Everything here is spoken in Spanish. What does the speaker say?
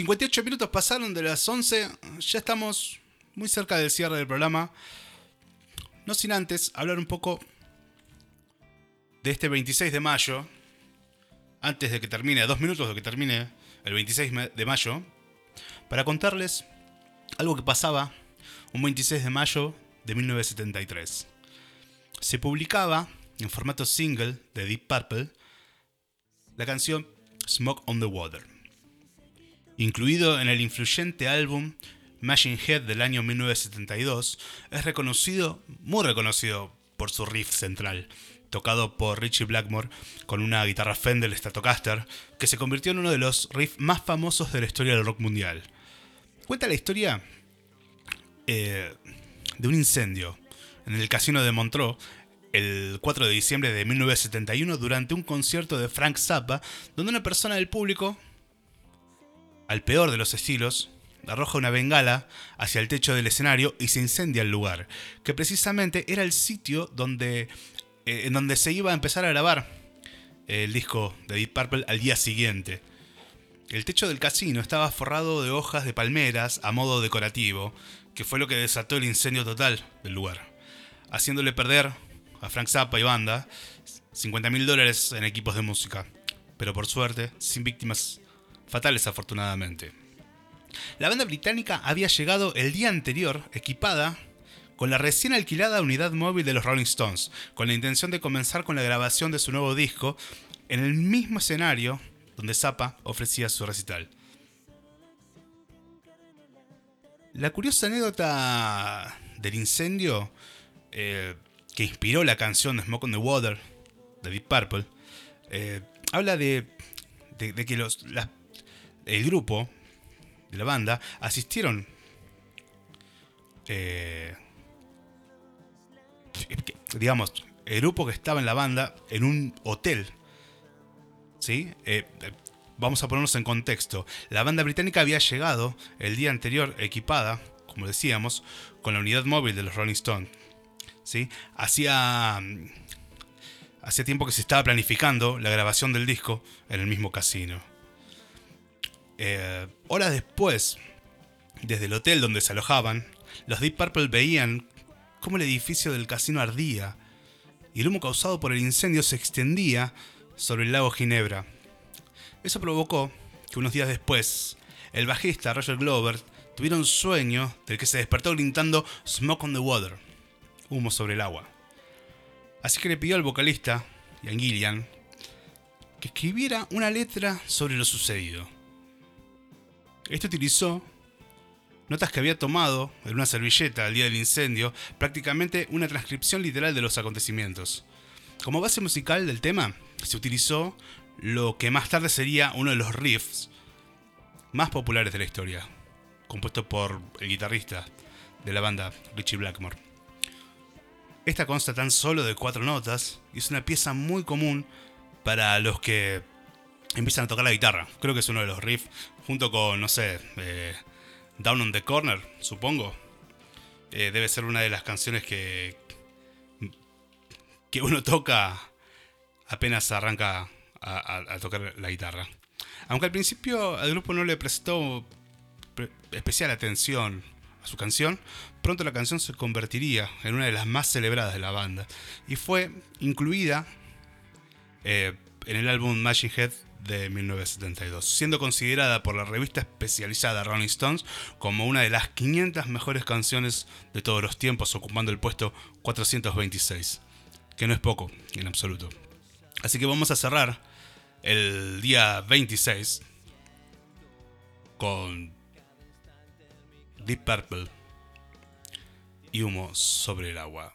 58 minutos pasaron de las 11, ya estamos muy cerca del cierre del programa. No sin antes hablar un poco de este 26 de mayo, antes de que termine, dos minutos de que termine el 26 de mayo, para contarles algo que pasaba un 26 de mayo de 1973. Se publicaba en formato single de Deep Purple la canción Smoke on the Water. Incluido en el influyente álbum Machine Head del año 1972, es reconocido, muy reconocido por su riff central, tocado por Richie Blackmore con una guitarra Fender Stratocaster, que se convirtió en uno de los riffs más famosos de la historia del rock mundial. Cuenta la historia eh, de un incendio en el casino de Montreux el 4 de diciembre de 1971 durante un concierto de Frank Zappa, donde una persona del público, al peor de los estilos, arroja una bengala hacia el techo del escenario y se incendia el lugar, que precisamente era el sitio donde, eh, en donde se iba a empezar a grabar el disco de Deep Purple al día siguiente. El techo del casino estaba forrado de hojas de palmeras a modo decorativo, que fue lo que desató el incendio total del lugar, haciéndole perder a Frank Zappa y banda 50 mil dólares en equipos de música, pero por suerte sin víctimas fatales afortunadamente. La banda británica había llegado el día anterior equipada con la recién alquilada unidad móvil de los Rolling Stones, con la intención de comenzar con la grabación de su nuevo disco en el mismo escenario donde Zappa ofrecía su recital. La curiosa anécdota del incendio eh, que inspiró la canción de Smoke on the Water de Deep Purple eh, habla de, que los, el grupo de la banda asistieron eh, digamos el grupo que estaba en la banda en un hotel ¿sí? vamos a ponernos en contexto. La banda británica había llegado el día anterior equipada, como decíamos, con la unidad móvil de los Rolling Stones. ¿sí? Hacía, hacía tiempo que se estaba planificando la grabación del disco en el mismo casino. Eh, horas después, desde el hotel donde se alojaban, los Deep Purple veían cómo el edificio del casino ardía y el humo causado por el incendio se extendía sobre el lago Ginebra, eso provocó que unos días después, el bajista Roger Glover tuviera un sueño del que se despertó gritando Smoke on the Water, humo sobre el agua. Así que le pidió al vocalista, Ian Gillian, que escribiera una letra sobre lo sucedido. Este utilizó notas que había tomado en una servilleta al día del incendio, prácticamente una transcripción literal de los acontecimientos. Como base musical del tema, se utilizó lo que más tarde sería uno de los riffs más populares de la historia, compuesto por el guitarrista de la banda Richie Blackmore. Esta consta tan solo de cuatro notas y es una pieza muy común para los que empiezan a tocar la guitarra. Creo que es uno de los riffs, junto con, no sé, eh, Down on the Corner, supongo. Eh, debe ser una de las canciones que, que uno toca apenas arranca a, tocar la guitarra. Aunque al principio al grupo no le prestó especial atención a su canción, pronto la canción se convertiría en una de las más celebradas de la banda y fue incluida eh, en el álbum Machine Head de 1972, siendo considerada por la revista especializada Rolling Stones como una de las 500 mejores canciones de todos los tiempos, ocupando el puesto 426, que no es poco en absoluto. Así que vamos a cerrar el día 26 con Deep Purple y humo sobre el agua.